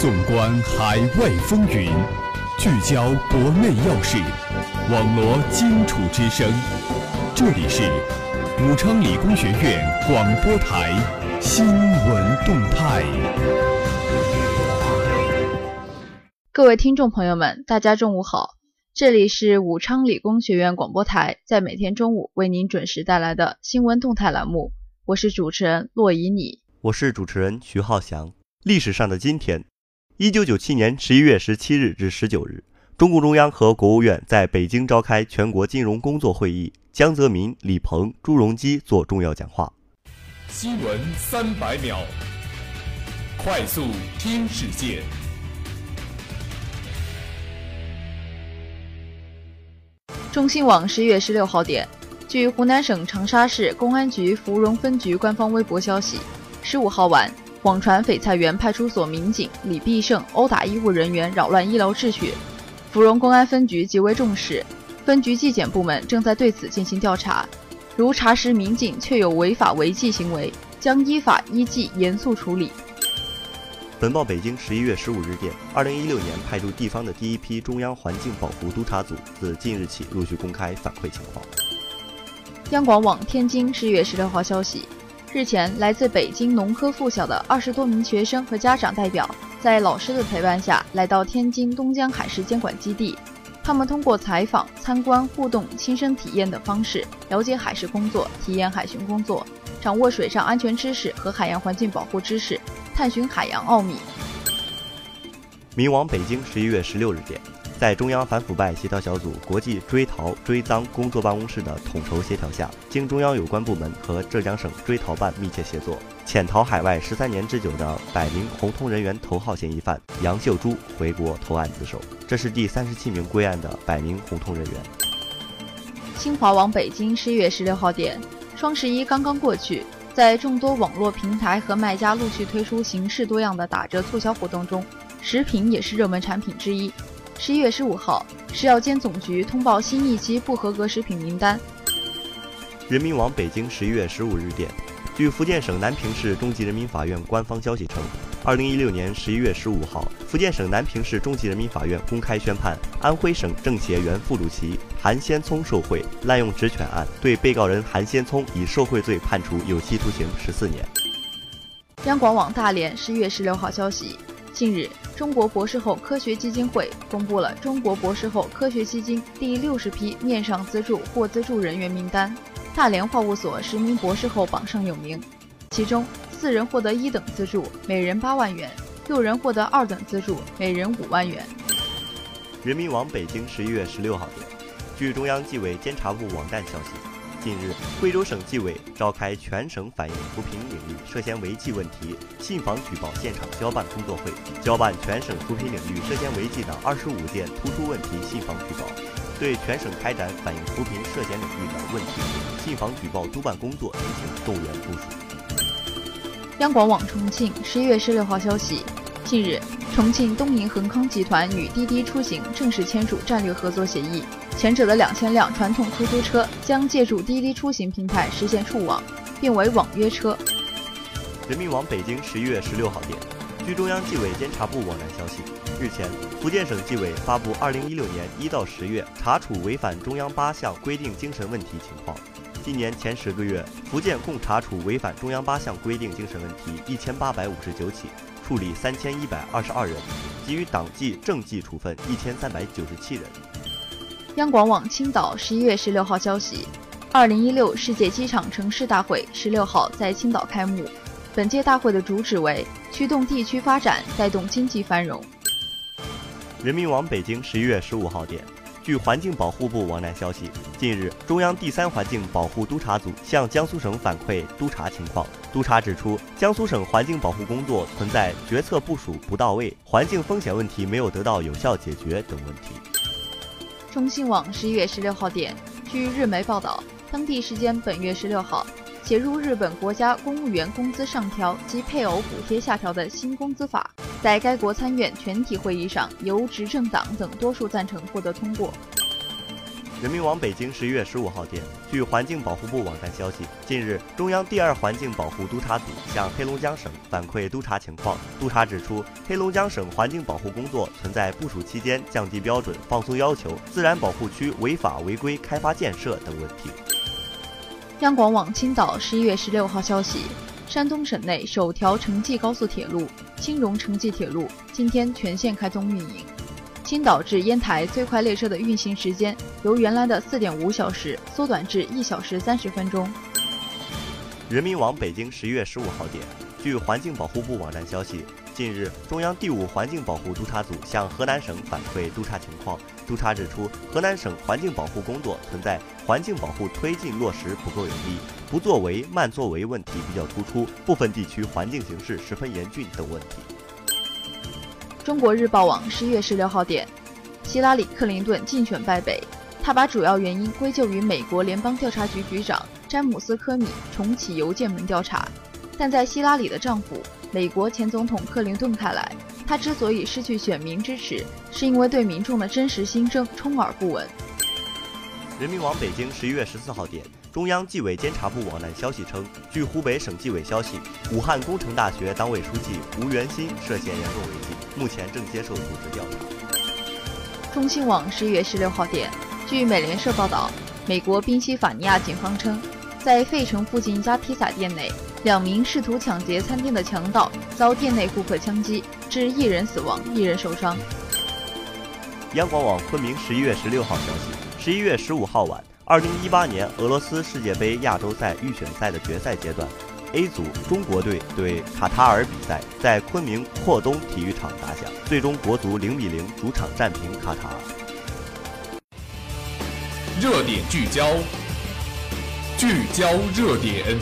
纵观海外风云，聚焦国内要事，网罗荆楚之声。这里是武昌理工学院广播台新闻动态。各位听众朋友们，大家中午好，这里是武昌理工学院广播台，在每天中午为您准时带来的新闻动态栏目，我是主持人骆以你，我是主持人徐浩翔。历史上的今天。一九九七年十一月十七日至十九日，中共中央和国务院在北京召开全国金融工作会议，江泽民、李鹏、朱镕基作重要讲话。新闻三百秒，快速听世界。中新网十一月十六号电，据湖南省长沙市公安局芙蓉分局官方微博消息，十五号晚。网传翡翠园派出所民警李必胜殴打医务人员，扰乱医疗秩序。芙蓉公安分局极为重视，分局纪检部门正在对此进行调查。如查实民警确有违法违纪行为，将依法依纪严肃处理。本报北京十一月十五日电，二零一六年派驻地方的第一批中央环境保护督察组自近日起陆续公开反馈情况。央广网天津十一月十六号消息。日前，来自北京农科附小的二十多名学生和家长代表，在老师的陪伴下来到天津东江海事监管基地。他们通过采访、参观、互动、亲身体验等方式，了解海事工作，体验海巡工作，掌握水上安全知识和海洋环境保护知识，探寻海洋奥秘。明网北京十一月十六日电。在中央反腐败协调小组国际追逃追赃工作办公室的统筹协调下，经中央有关部门和浙江省追逃办密切协作，潜逃海外十三年之久的百名红通人员头号嫌疑犯杨秀珠回国投案自首，这是第三十七名归案的百名红通人员。新华网北京十一月十六号电，双十一刚刚过去，在众多网络平台和卖家陆续推出形式多样的打折促销活动中，食品也是热门产品之一。十一月十五号，食药监总局通报新一期不合格食品名单。人民网北京十一月十五日电，据福建省南平市中级人民法院官方消息称，二零一六年十一月十五号，福建省南平市中级人民法院公开宣判安徽省政协原副主席韩先聪受贿、滥用职权案，对被告人韩先聪以受贿罪判处有期徒刑十四年。央广网大连十一月十六号消息。近日，中国博士后科学基金会公布了中国博士后科学基金第六十批面上资助或资助人员名单，大连化物所十名博士后榜上有名，其中四人获得一等资助，每人八万元；六人获得二等资助，每人五万元。人民网北京十一月十六号电，据中央纪委监察部网站消息。近日，贵州省纪委召开全省反映扶贫领域涉嫌违纪问题信访举报现场交办工作会，交办全省扶贫领域涉嫌违纪的二十五件突出问题信访举报，对全省开展反映扶贫涉嫌领域的问题信访举报督办工作进行动员部署。央广网重庆十一月十六号消息，近日，重庆东营恒康集团与滴滴出行正式签署战略合作协议。前者的两千辆传统出租车将借助滴滴出行平台实现触网，并为网约车。人民网北京十一月十六号电，据中央纪委监察部网站消息，日前，福建省纪委发布二零一六年一到十月查处违反中央八项规定精神问题情况。今年前十个月，福建共查处违反中央八项规定精神问题一千八百五十九起，处理三千一百二十二人，给予党纪政纪处分一千三百九十七人。央广网青岛十一月十六号消息，二零一六世界机场城市大会十六号在青岛开幕。本届大会的主旨为驱动地区发展，带动经济繁荣。人民网北京十一月十五号电，据环境保护部网站消息，近日中央第三环境保护督察组向江苏省反馈督查情况。督查指出，江苏省环境保护工作存在决策部署不到位、环境风险问题没有得到有效解决等问题。中新网十一月十六号电，据日媒报道，当地时间本月十六号，写入日本国家公务员工资上调及配偶补贴下调的新工资法，在该国参院全体会议上由执政党等多数赞成获得通过。人民网北京十一月十五号电，据环境保护部网站消息，近日，中央第二环境保护督察组向黑龙江省反馈督查情况。督查指出，黑龙江省环境保护工作存在部署期间降低标准、放松要求、自然保护区违法违规开发建设等问题。央广网青岛十一月十六号消息，山东省内首条城际高速铁路青荣城际铁路今天全线开通运营。青岛至烟台最快列车的运行时间由原来的四点五小时缩短至一小时三十分钟。人民网北京十一月十五号电，据环境保护部网站消息，近日中央第五环境保护督察组向河南省反馈督查情况。督查指出，河南省环境保护工作存在环境保护推进落实不够有力、不作为、慢作为问题比较突出，部分地区环境形势十分严峻等问题。中国日报网十一月十六号电，希拉里·克林顿竞选败北，他把主要原因归咎于美国联邦调查局局长詹姆斯·科米重启邮件门调查。但在希拉里的丈夫、美国前总统克林顿看来，他之所以失去选民支持，是因为对民众的真实心声充耳不闻。人民网北京十一月十四号电。中央纪委监察部网站消息称，据湖北省纪委消息，武汉工程大学党委书记吴元新涉嫌严重违纪，目前正接受组织调查。中新网十一月十六号电，据美联社报道，美国宾夕法尼亚警方称，在费城附近一家披萨店内，两名试图抢劫餐厅的强盗遭店内顾客枪击，致一人死亡，一人受伤。央广网昆明十一月十六号消息，十一月十五号晚。二零一八年俄罗斯世界杯亚洲赛预选赛的决赛阶段，A 组中国队对卡塔尔比赛在昆明阔东体育场打响，最终国足零比零主场战平卡塔尔。热点聚焦，聚焦热点。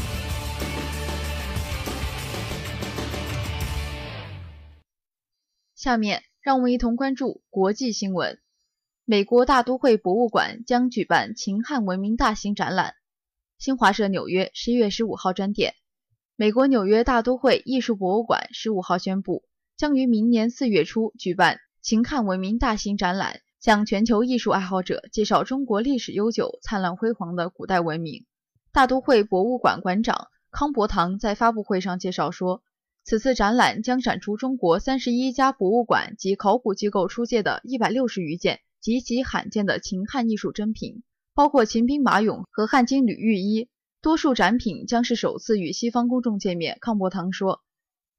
下面让我们一同关注国际新闻。美国大都会博物馆将举办秦汉文明大型展览。新华社纽约十一月十五号专电，美国纽约大都会艺术博物馆十五号宣布，将于明年四月初举办秦汉文明大型展览，向全球艺术爱好者介绍中国历史悠久、灿烂辉煌的古代文明。大都会博物馆馆长康伯堂在发布会上介绍说，此次展览将展出中国三十一家博物馆及考古机构出借的一百六十余件。极其罕见的秦汉艺术珍品，包括秦兵马俑和汉金缕玉衣。多数展品将是首次与西方公众见面。康伯堂说，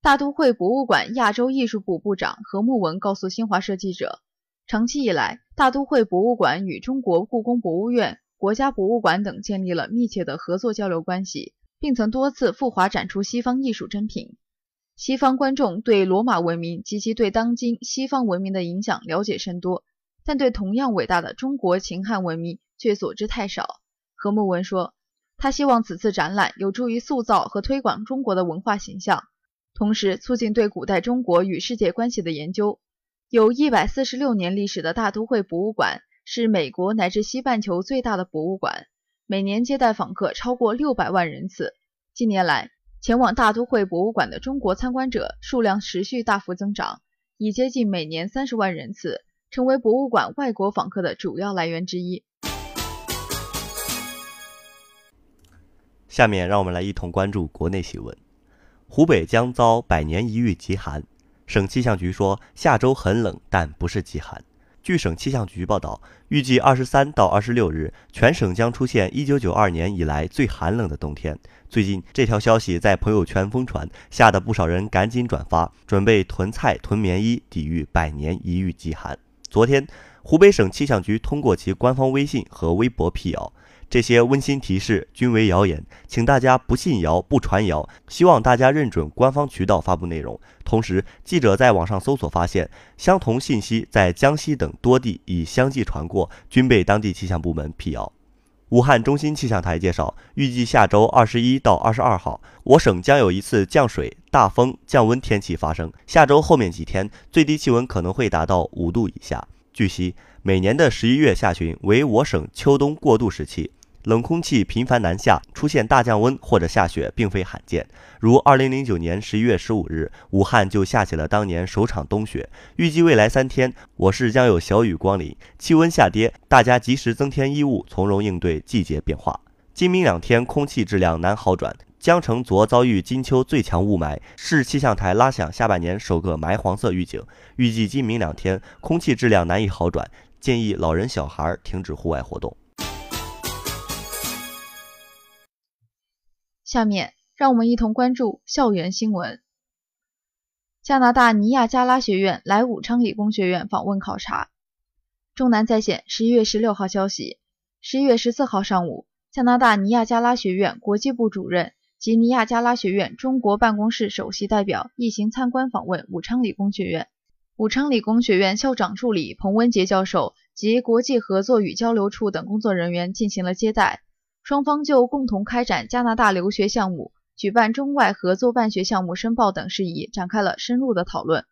大都会博物馆亚洲艺术部部长何慕文告诉新华社记者，长期以来，大都会博物馆与中国故宫博物院、国家博物馆等建立了密切的合作交流关系，并曾多次赴华展出西方艺术珍品。西方观众对罗马文明及其对当今西方文明的影响了解甚多。但对同样伟大的中国秦汉文明却所知太少。何慕文说，他希望此次展览有助于塑造和推广中国的文化形象，同时促进对古代中国与世界关系的研究。有一百四十六年历史的大都会博物馆是美国乃至西半球最大的博物馆，每年接待访客超过六百万人次。近年来，前往大都会博物馆的中国参观者数量持续大幅增长，已接近每年三十万人次。成为博物馆外国访客的主要来源之一。下面让我们来一同关注国内新闻：湖北将遭百年一遇极寒，省气象局说下周很冷，但不是极寒。据省气象局报道，预计二十三到二十六日，全省将出现一九九二年以来最寒冷的冬天。最近这条消息在朋友圈疯传，吓得不少人赶紧转发，准备囤菜囤棉衣，抵御百年一遇极寒。昨天，湖北省气象局通过其官方微信和微博辟谣，这些温馨提示均为谣言，请大家不信谣、不传谣。希望大家认准官方渠道发布内容。同时，记者在网上搜索发现，相同信息在江西等多地已相继传过，均被当地气象部门辟谣。武汉中心气象台介绍，预计下周二十一到二十二号，我省将有一次降水、大风、降温天气发生。下周后面几天，最低气温可能会达到五度以下。据悉，每年的十一月下旬为我省秋冬过渡时期，冷空气频繁南下，出现大降温或者下雪并非罕见。如2009年11月15日，武汉就下起了当年首场冬雪。预计未来三天，我市将有小雨光临，气温下跌，大家及时增添衣物，从容应对季节变化。今明两天空气质量难好转，江城昨遭遇金秋最强雾霾，市气象台拉响下半年首个霾黄色预警。预计今明两天空气质量难以好转，建议老人小孩停止户外活动。下面让我们一同关注校园新闻。加拿大尼亚加拉学院来武昌理工学院访问考察。中南在线十一月十六号消息，十一月十四号上午，加拿大尼亚加拉学院国际部主任及尼亚加拉学院中国办公室首席代表一行参观访问武昌理工学院。武昌理工学院校长助理彭文杰教授及国际合作与交流处等工作人员进行了接待。双方就共同开展加拿大留学项目、举办中外合作办学项目申报等事宜展开了深入的讨论。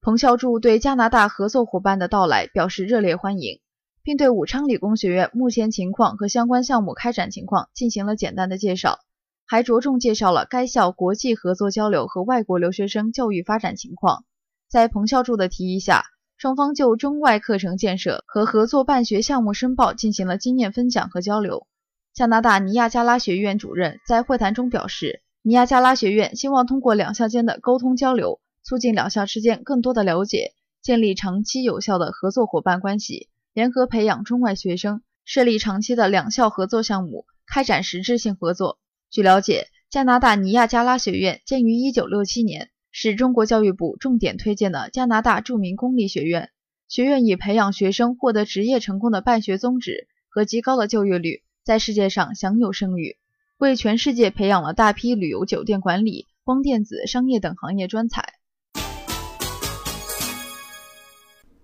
彭孝柱对加拿大合作伙伴的到来表示热烈欢迎，并对武昌理工学院目前情况和相关项目开展情况进行了简单的介绍，还着重介绍了该校国际合作交流和外国留学生教育发展情况。在彭孝柱的提议下，双方就中外课程建设和合作办学项目申报进行了经验分享和交流。加拿大尼亚加拉学院主任在会谈中表示，尼亚加拉学院希望通过两校间的沟通交流，促进两校之间更多的了解，建立长期有效的合作伙伴关系，联合培养中外学生，设立长期的两校合作项目，开展实质性合作。据了解，加拿大尼亚加拉学院建于1967年，是中国教育部重点推荐的加拿大著名公立学院。学院以培养学生获得职业成功的办学宗旨和极高的就业率。在世界上享有盛誉，为全世界培养了大批旅游、酒店管理、光电子、商业等行业专才。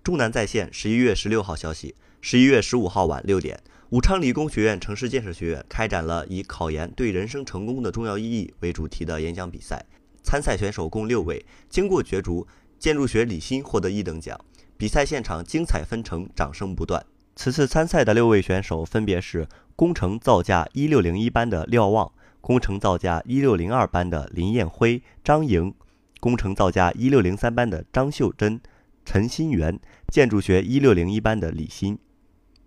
中南在线十一月十六号消息，十一月十五号晚六点，武昌理工学院城市建设学院开展了以“考研对人生成功的重要意义”为主题的演讲比赛，参赛选手共六位，经过角逐，建筑学李欣获得一等奖。比赛现场精彩纷呈，掌声不断。此次参赛的六位选手分别是。工程造价一六零一班的廖望，工程造价一六零二班的林彦辉、张莹，工程造价一六零三班的张秀珍、陈新元，建筑学一六零一班的李欣。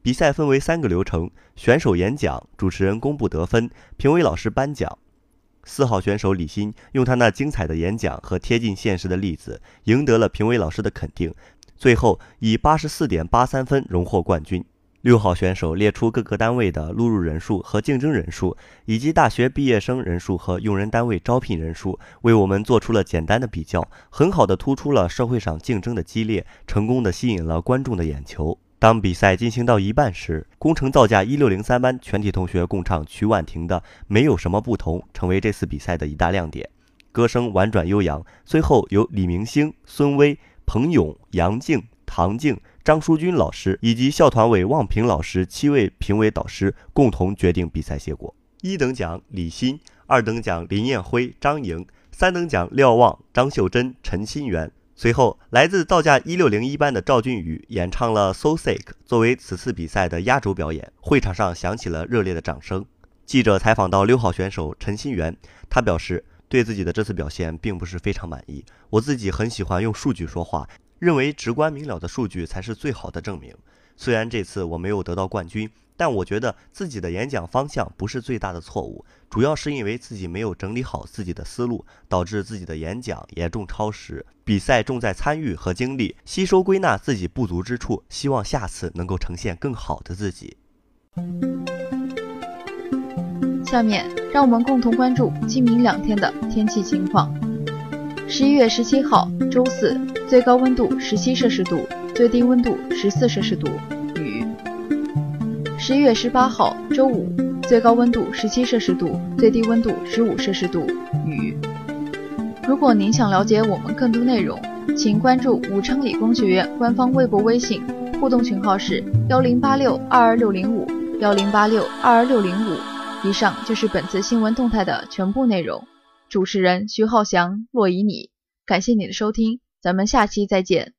比赛分为三个流程：选手演讲，主持人公布得分，评委老师颁奖。四号选手李欣用他那精彩的演讲和贴近现实的例子，赢得了评委老师的肯定，最后以八十四点八三分荣获冠军。六号选手列出各个单位的录入人数和竞争人数，以及大学毕业生人数和用人单位招聘人数，为我们做出了简单的比较，很好的突出了社会上竞争的激烈，成功的吸引了观众的眼球。当比赛进行到一半时，工程造价一六零三班全体同学共唱曲婉婷的《没有什么不同》，成为这次比赛的一大亮点。歌声婉转悠扬，最后由李明星、孙威、彭勇、杨静、唐静。张淑君老师以及校团委望平老师七位评委导师共同决定比赛结果：一等奖李欣，二等奖林彦辉、张莹，三等奖廖望、张秀珍、陈新元。随后，来自造价一六零一班的赵俊宇演唱了《So Sick》，作为此次比赛的压轴表演。会场上响起了热烈的掌声。记者采访到六号选手陈新元，他表示对自己的这次表现并不是非常满意。我自己很喜欢用数据说话。认为直观明了的数据才是最好的证明。虽然这次我没有得到冠军，但我觉得自己的演讲方向不是最大的错误，主要是因为自己没有整理好自己的思路，导致自己的演讲严重超时。比赛重在参与和经历，吸收归纳自己不足之处，希望下次能够呈现更好的自己。下面让我们共同关注今明两天的天气情况。十一月十七号，周四。最高温度十七摄氏度，最低温度十四摄氏度，雨。十一月十八号，周五，最高温度十七摄氏度，最低温度十五摄氏度，雨。如果您想了解我们更多内容，请关注武昌理工学院官方微博、微信，互动群号是幺零八六二二六零五幺零八六二二六零五。以上就是本次新闻动态的全部内容。主持人徐浩翔、洛以你，感谢你的收听。咱们下期再见。